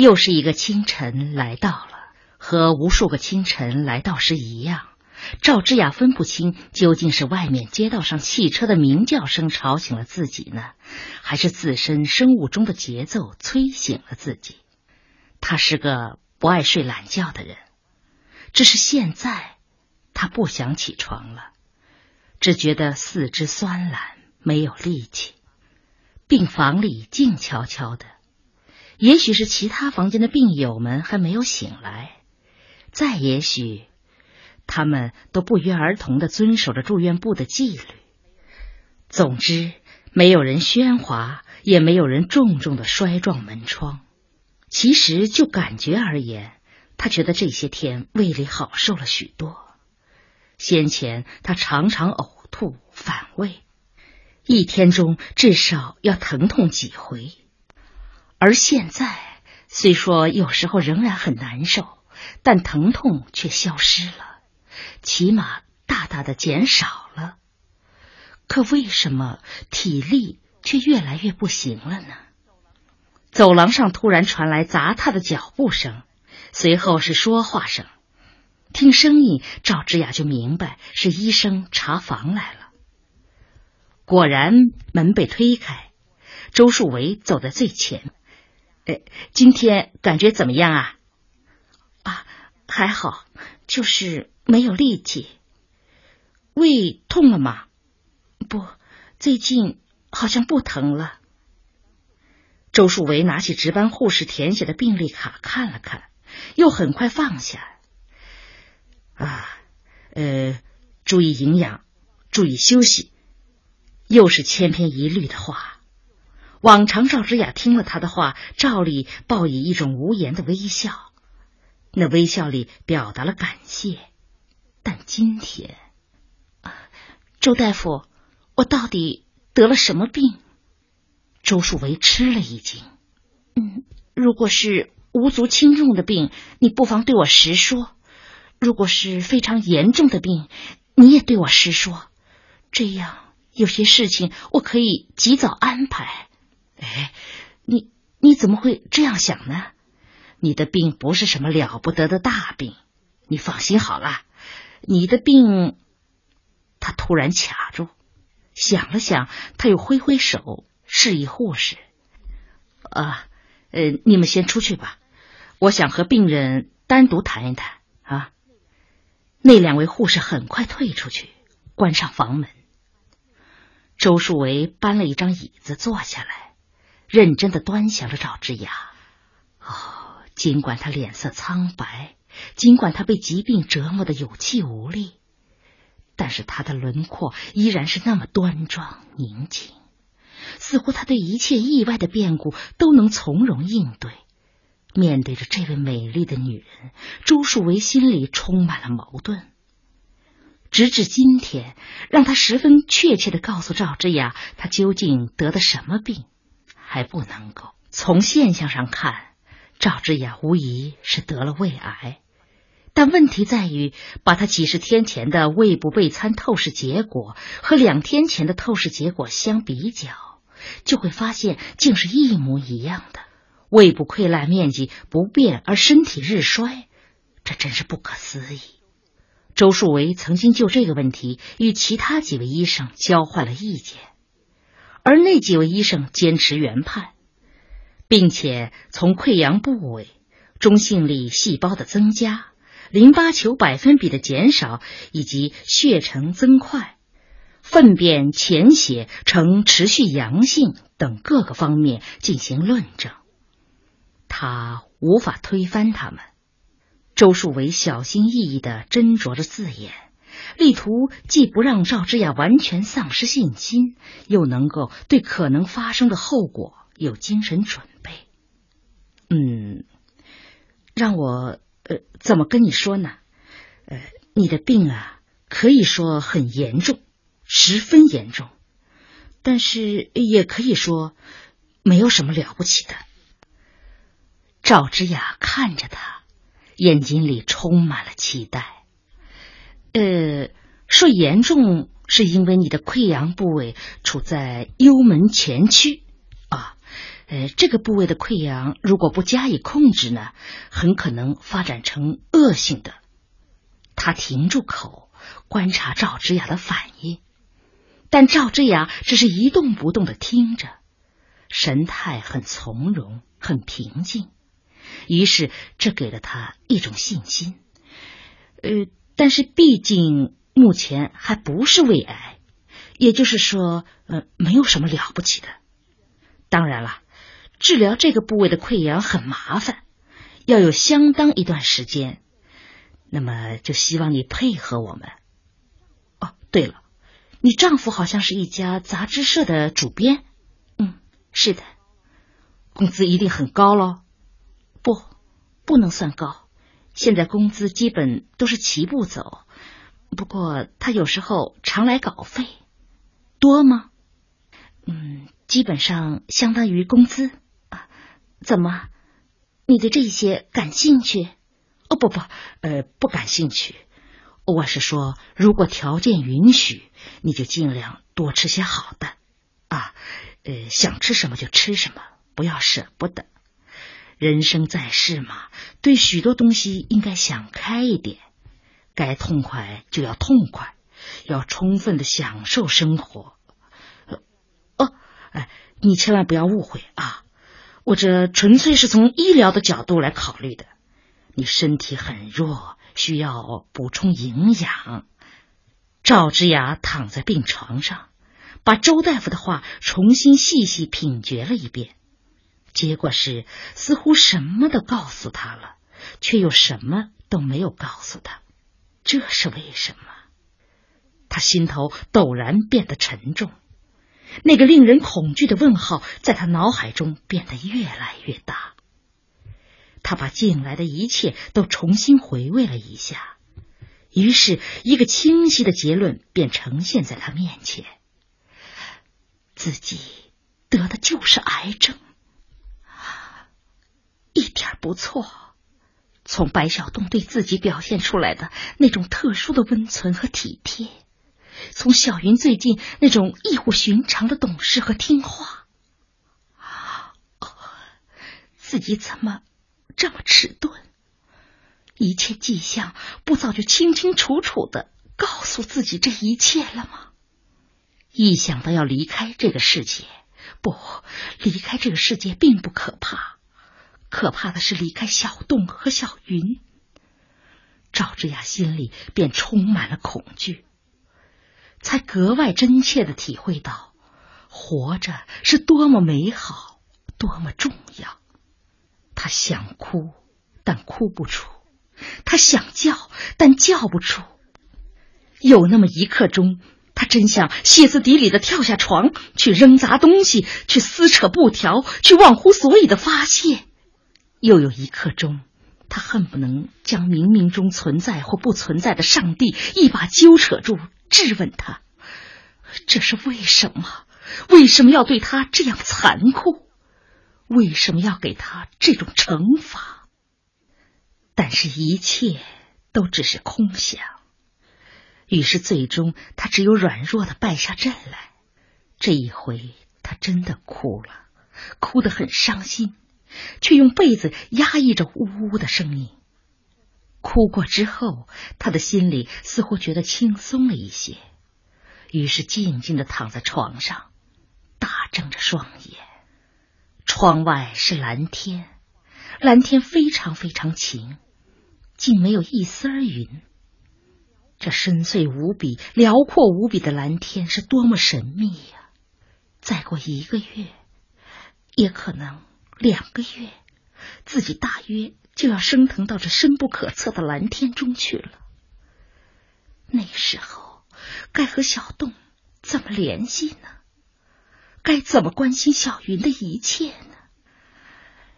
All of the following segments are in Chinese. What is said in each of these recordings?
又是一个清晨来到了，和无数个清晨来到时一样。赵之雅分不清究竟是外面街道上汽车的鸣叫声吵醒了自己呢，还是自身生物钟的节奏催醒了自己。他是个不爱睡懒觉的人，只是现在他不想起床了，只觉得四肢酸懒，没有力气。病房里静悄悄的。也许是其他房间的病友们还没有醒来，再也许，他们都不约而同的遵守着住院部的纪律。总之，没有人喧哗，也没有人重重的摔撞门窗。其实，就感觉而言，他觉得这些天胃里好受了许多。先前他常常呕吐反胃，一天中至少要疼痛几回。而现在，虽说有时候仍然很难受，但疼痛却消失了，起码大大的减少了。可为什么体力却越来越不行了呢？走廊上突然传来杂沓的脚步声，随后是说话声。听声音，赵之雅就明白是医生查房来了。果然，门被推开，周树维走在最前。今天感觉怎么样啊？啊，还好，就是没有力气。胃痛了吗？不，最近好像不疼了。周树维拿起值班护士填写的病历卡看了看，又很快放下。啊，呃，注意营养，注意休息，又是千篇一律的话。往常赵之雅听了他的话，照例报以一种无言的微笑，那微笑里表达了感谢。但今天，周大夫，我到底得了什么病？周树维吃了一惊。嗯，如果是无足轻重的病，你不妨对我实说；如果是非常严重的病，你也对我实说。这样有些事情我可以及早安排。哎，你你怎么会这样想呢？你的病不是什么了不得的大病，你放心好了。你的病，他突然卡住，想了想，他又挥挥手示意护士：“啊，呃，你们先出去吧，我想和病人单独谈一谈啊。”那两位护士很快退出去，关上房门。周树维搬了一张椅子坐下来。认真的端详着赵之雅。哦，尽管他脸色苍白，尽管他被疾病折磨的有气无力，但是他的轮廓依然是那么端庄宁静，似乎他对一切意外的变故都能从容应对。面对着这位美丽的女人，朱树维心里充满了矛盾。直至今天，让他十分确切的告诉赵之雅，他究竟得的什么病。还不能够从现象上看，赵之雅无疑是得了胃癌，但问题在于，把他几十天前的胃部备餐透视结果和两天前的透视结果相比较，就会发现竟是一模一样的，胃部溃烂面积不变，而身体日衰，这真是不可思议。周树维曾经就这个问题与其他几位医生交换了意见。而那几位医生坚持原判，并且从溃疡部位、中性粒细胞的增加、淋巴球百分比的减少以及血沉增快、粪便潜血呈持续阳性等各个方面进行论证。他无法推翻他们。周树伟小心翼翼的斟酌着字眼。力图既不让赵之雅完全丧失信心，又能够对可能发生的后果有精神准备。嗯，让我呃怎么跟你说呢？呃，你的病啊，可以说很严重，十分严重，但是也可以说没有什么了不起的。赵之雅看着他，眼睛里充满了期待。呃，说严重是因为你的溃疡部位处在幽门前区啊，呃，这个部位的溃疡如果不加以控制呢，很可能发展成恶性的。他停住口，观察赵之雅的反应，但赵之雅只是一动不动的听着，神态很从容，很平静。于是，这给了他一种信心。呃，但是毕竟目前还不是胃癌，也就是说，呃，没有什么了不起的。当然了，治疗这个部位的溃疡很麻烦，要有相当一段时间。那么就希望你配合我们。哦，对了，你丈夫好像是一家杂志社的主编。嗯，是的，工资一定很高喽？不，不能算高。现在工资基本都是齐步走。不过他有时候常来稿费，多吗？嗯，基本上相当于工资。啊，怎么？你对这些感兴趣？哦不不，呃，不感兴趣。我是说，如果条件允许，你就尽量多吃些好的啊。呃，想吃什么就吃什么，不要舍不得。人生在世嘛，对许多东西应该想开一点。该痛快就要痛快，要充分的享受生活。哦，哎，你千万不要误会啊！我这纯粹是从医疗的角度来考虑的。你身体很弱，需要补充营养。赵之雅躺在病床上，把周大夫的话重新细细品嚼了一遍，结果是似乎什么都告诉他了，却又什么都没有告诉他。这是为什么？他心头陡然变得沉重，那个令人恐惧的问号在他脑海中变得越来越大。他把近来的一切都重新回味了一下，于是，一个清晰的结论便呈现在他面前：自己得的就是癌症，一点不错。从白小东对自己表现出来的那种特殊的温存和体贴，从小云最近那种异乎寻常的懂事和听话，自己怎么？这么迟钝，一切迹象不早就清清楚楚的告诉自己这一切了吗？一想到要离开这个世界，不，离开这个世界并不可怕，可怕的是离开小洞和小云。赵之雅心里便充满了恐惧，才格外真切的体会到，活着是多么美好，多么重要。他想哭，但哭不出；他想叫，但叫不出。有那么一刻钟，他真想歇斯底里的跳下床，去扔砸东西，去撕扯布条，去忘乎所以的发泄；又有一刻钟，他恨不能将冥冥中存在或不存在的上帝一把揪扯住，质问他：这是为什么？为什么要对他这样残酷？为什么要给他这种惩罚？但是，一切都只是空想。于是，最终他只有软弱的败下阵来。这一回，他真的哭了，哭得很伤心，却用被子压抑着呜呜的声音。哭过之后，他的心里似乎觉得轻松了一些，于是静静的躺在床上，大睁着双眼。窗外是蓝天，蓝天非常非常晴，竟没有一丝儿云。这深邃无比、辽阔无比的蓝天是多么神秘呀！再过一个月，也可能两个月，自己大约就要升腾到这深不可测的蓝天中去了。那时候，该和小洞怎么联系呢？该怎么关心小云的一切呢？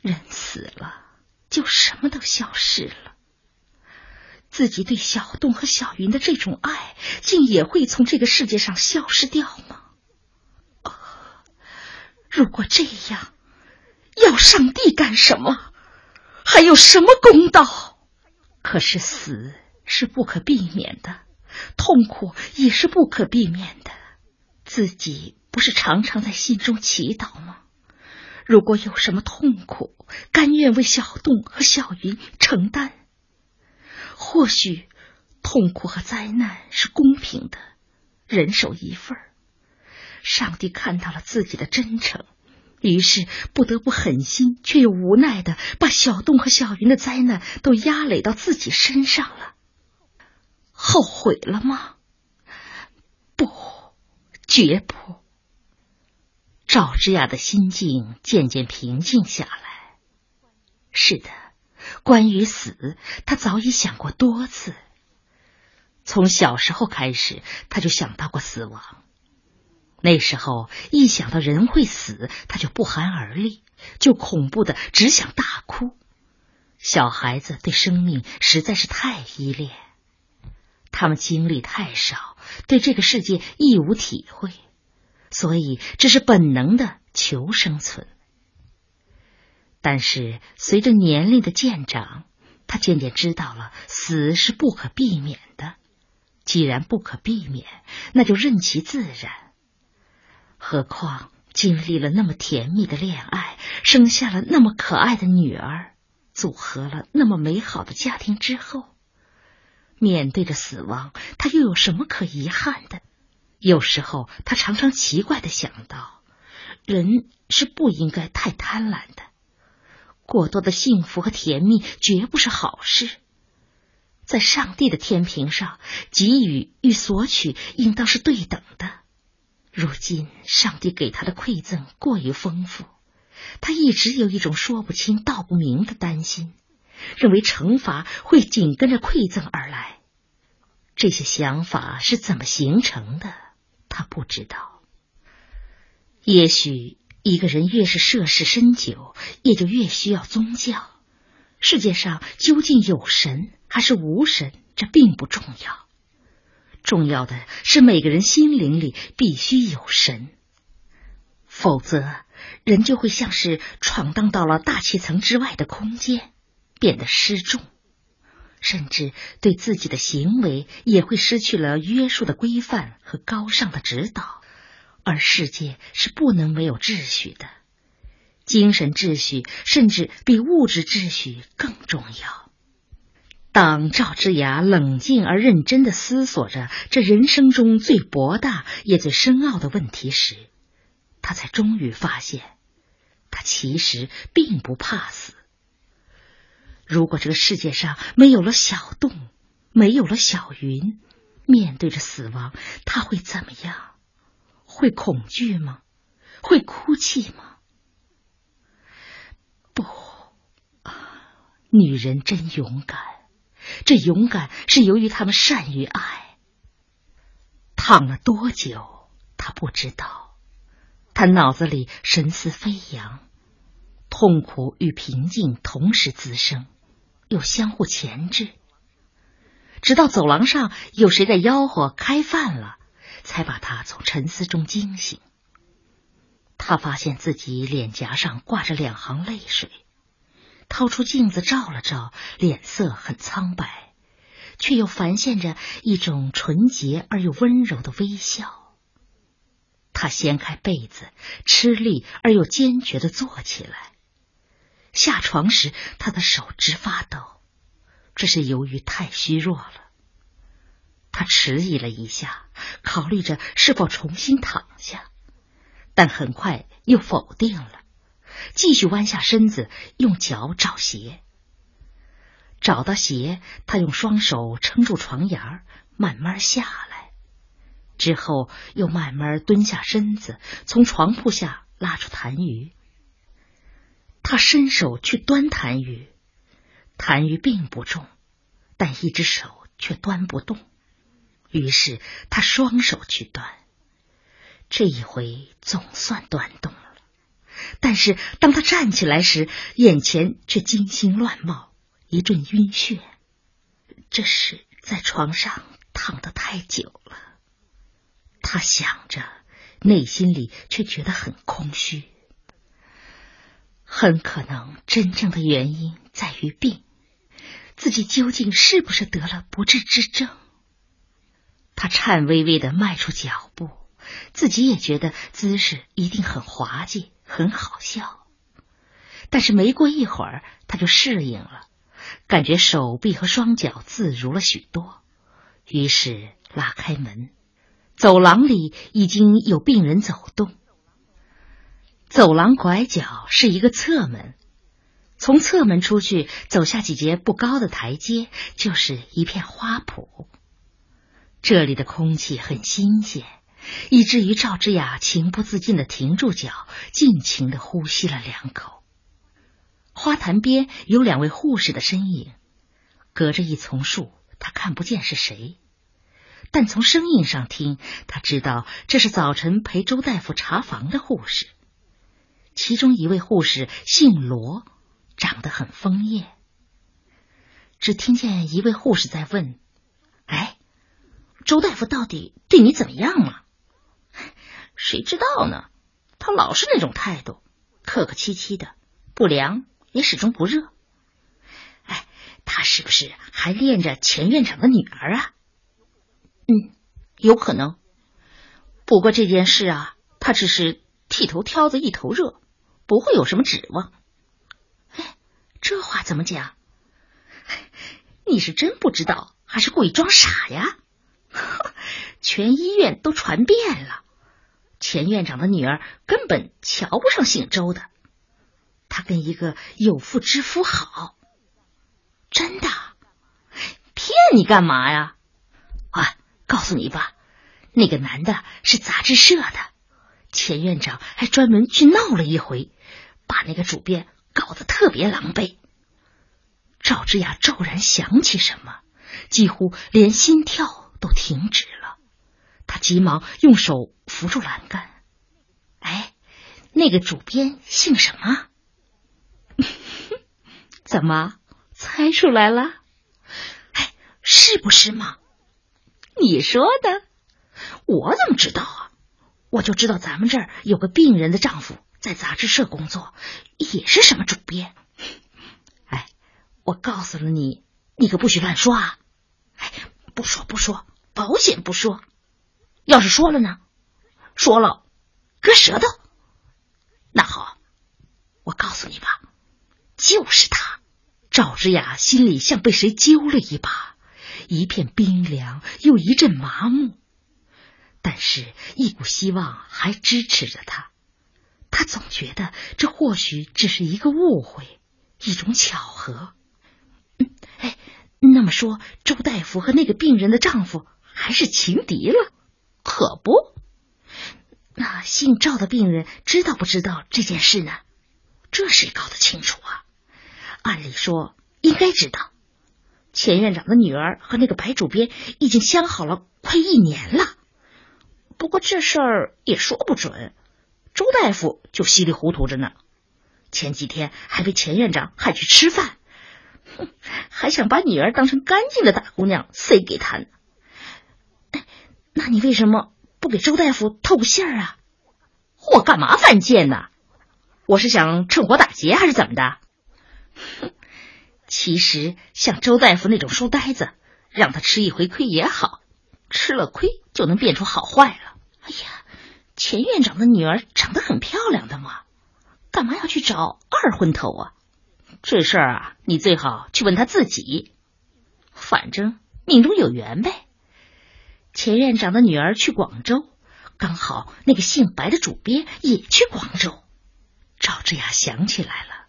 人死了，就什么都消失了。自己对小洞和小云的这种爱，竟也会从这个世界上消失掉吗？如果这样，要上帝干什么？还有什么公道？可是死是不可避免的，痛苦也是不可避免的。自己。不是常常在心中祈祷吗？如果有什么痛苦，甘愿为小洞和小云承担。或许痛苦和灾难是公平的，人手一份儿。上帝看到了自己的真诚，于是不得不狠心却又无奈的把小洞和小云的灾难都压累到自己身上了。后悔了吗？不，绝不。赵之雅的心境渐渐平静下来。是的，关于死，他早已想过多次。从小时候开始，他就想到过死亡。那时候一想到人会死，他就不寒而栗，就恐怖的只想大哭。小孩子对生命实在是太依恋，他们经历太少，对这个世界亦无体会，所以这是本能的求生存。但是随着年龄的渐长，他渐渐知道了死是不可避免的。既然不可避免，那就任其自然。何况经历了那么甜蜜的恋爱，生下了那么可爱的女儿，组合了那么美好的家庭之后，面对着死亡，他又有什么可遗憾的？有时候，他常常奇怪的想到，人是不应该太贪婪的，过多的幸福和甜蜜绝不是好事。在上帝的天平上，给予与索取应当是对等的。如今，上帝给他的馈赠过于丰富，他一直有一种说不清道不明的担心，认为惩罚会紧跟着馈赠而来。这些想法是怎么形成的？他不知道。也许一个人越是涉世深久，也就越需要宗教。世界上究竟有神还是无神，这并不重要。重要的是，每个人心灵里必须有神，否则人就会像是闯荡到了大气层之外的空间，变得失重，甚至对自己的行为也会失去了约束的规范和高尚的指导。而世界是不能没有秩序的，精神秩序甚至比物质秩序更重要。当赵之雅冷静而认真的思索着这人生中最博大也最深奥的问题时，他才终于发现，他其实并不怕死。如果这个世界上没有了小洞，没有了小云，面对着死亡，他会怎么样？会恐惧吗？会哭泣吗？不，女人真勇敢。这勇敢是由于他们善于爱。躺了多久，他不知道。他脑子里神思飞扬，痛苦与平静同时滋生，又相互钳制。直到走廊上有谁在吆喝“开饭了”，才把他从沉思中惊醒。他发现自己脸颊上挂着两行泪水。掏出镜子照了照，脸色很苍白，却又繁现着一种纯洁而又温柔的微笑。他掀开被子，吃力而又坚决的坐起来。下床时，他的手直发抖，这是由于太虚弱了。他迟疑了一下，考虑着是否重新躺下，但很快又否定了。继续弯下身子，用脚找鞋。找到鞋，他用双手撑住床沿慢慢下来。之后又慢慢蹲下身子，从床铺下拉出痰盂。他伸手去端痰盂，痰盂并不重，但一只手却端不动。于是他双手去端，这一回总算端动。但是当他站起来时，眼前却惊心乱冒，一阵晕眩。这是在床上躺得太久了，他想着，内心里却觉得很空虚。很可能真正的原因在于病，自己究竟是不是得了不治之症？他颤巍巍的迈出脚步，自己也觉得姿势一定很滑稽。很好笑，但是没过一会儿，他就适应了，感觉手臂和双脚自如了许多。于是拉开门，走廊里已经有病人走动。走廊拐角是一个侧门，从侧门出去，走下几节不高的台阶，就是一片花圃。这里的空气很新鲜，以至于赵之雅情不自禁的停住脚，尽情的呼吸了两口。花坛边有两位护士的身影，隔着一丛树，他看不见是谁，但从声音上听，他知道这是早晨陪周大夫查房的护士。其中一位护士姓罗，长得很丰艳。只听见一位护士在问：“哎，周大夫到底对你怎么样了？”“谁知道呢？他老是那种态度，客客气气的，不凉也始终不热。”“哎，他是不是还恋着钱院长的女儿啊？”“嗯，有可能。不过这件事啊，他只是剃头挑子一头热。”不会有什么指望。哎，这话怎么讲？你是真不知道，还是故意装傻呀？全医院都传遍了，钱院长的女儿根本瞧不上姓周的，她跟一个有妇之夫好。真的？骗你干嘛呀？啊，告诉你吧，那个男的是杂志社的，钱院长还专门去闹了一回。把那个主编搞得特别狼狈。赵之雅骤然想起什么，几乎连心跳都停止了。他急忙用手扶住栏杆。哎，那个主编姓什么？怎么猜出来了？哎，是不是嘛？你说的，我怎么知道啊？我就知道咱们这儿有个病人的丈夫。在杂志社工作，也是什么主编？哎，我告诉了你，你可不许乱说啊！哎，不说不说，保险不说。要是说了呢？说了，割舌头。那好，我告诉你吧，就是他。赵之雅心里像被谁揪了一把，一片冰凉，又一阵麻木，但是，一股希望还支持着他。他总觉得这或许只是一个误会，一种巧合。嗯，哎，那么说，周大夫和那个病人的丈夫还是情敌了？可不？那姓赵的病人知道不知道这件事呢？这谁搞得清楚啊？按理说应该知道。钱院长的女儿和那个白主编已经相好了快一年了。不过这事儿也说不准。周大夫就稀里糊涂着呢，前几天还被钱院长喊去吃饭，哼，还想把女儿当成干净的大姑娘塞给他呢。那你为什么不给周大夫透个信儿啊？我干嘛犯贱呢？我是想趁火打劫还是怎么的？哼，其实像周大夫那种书呆子，让他吃一回亏也好，吃了亏就能变出好坏了。哎呀！钱院长的女儿长得很漂亮的嘛，干嘛要去找二婚头啊？这事儿啊，你最好去问他自己。反正命中有缘呗。钱院长的女儿去广州，刚好那个姓白的主编也去广州。赵之雅想起来了，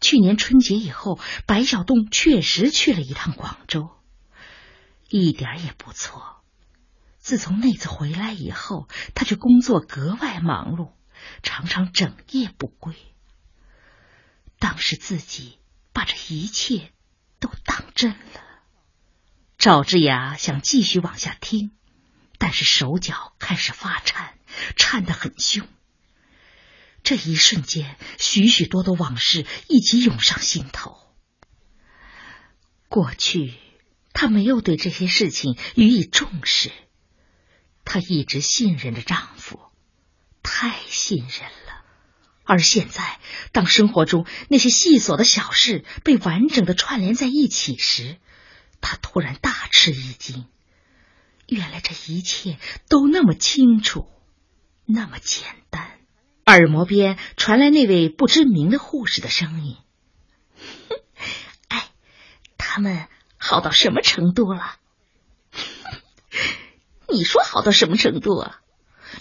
去年春节以后，白小栋确实去了一趟广州，一点也不错。自从那次回来以后，他就工作格外忙碌，常常整夜不归。当时自己把这一切都当真了。赵之雅想继续往下听，但是手脚开始发颤，颤得很凶。这一瞬间，许许多多往事一起涌上心头。过去，他没有对这些事情予以重视。她一直信任着丈夫，太信任了。而现在，当生活中那些细琐的小事被完整的串联在一起时，他突然大吃一惊。原来这一切都那么清楚，那么简单。耳膜边传来那位不知名的护士的声音：“ 哎，他们好到什么程度了？你说好到什么程度啊？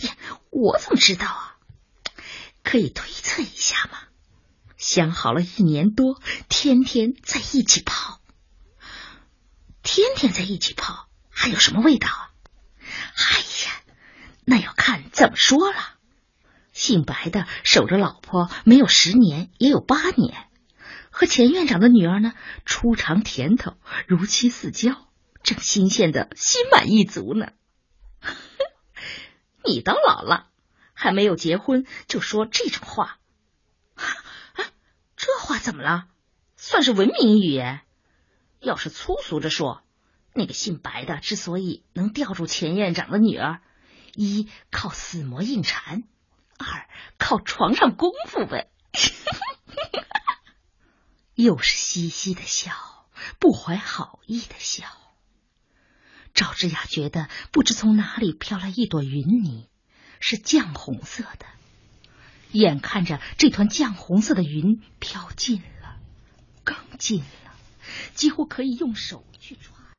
呀，我怎么知道啊？可以推测一下吗？相好了一年多，天天在一起泡，天天在一起泡，还有什么味道啊？哎呀，那要看怎么说了。”姓白的守着老婆没有十年也有八年，和钱院长的女儿呢初尝甜头，如漆似胶，正新鲜的心满意足呢。你当老了，还没有结婚就说这种话，啊，这话怎么了？算是文明语言。要是粗俗着说，那个姓白的之所以能吊住钱院长的女儿，一靠死磨硬缠。二靠床上功夫呗，又是嘻嘻的笑，不怀好意的笑。赵之雅觉得不知从哪里飘来一朵云泥，是绛红色的。眼看着这团绛红色的云飘近了，更近了，几乎可以用手去触。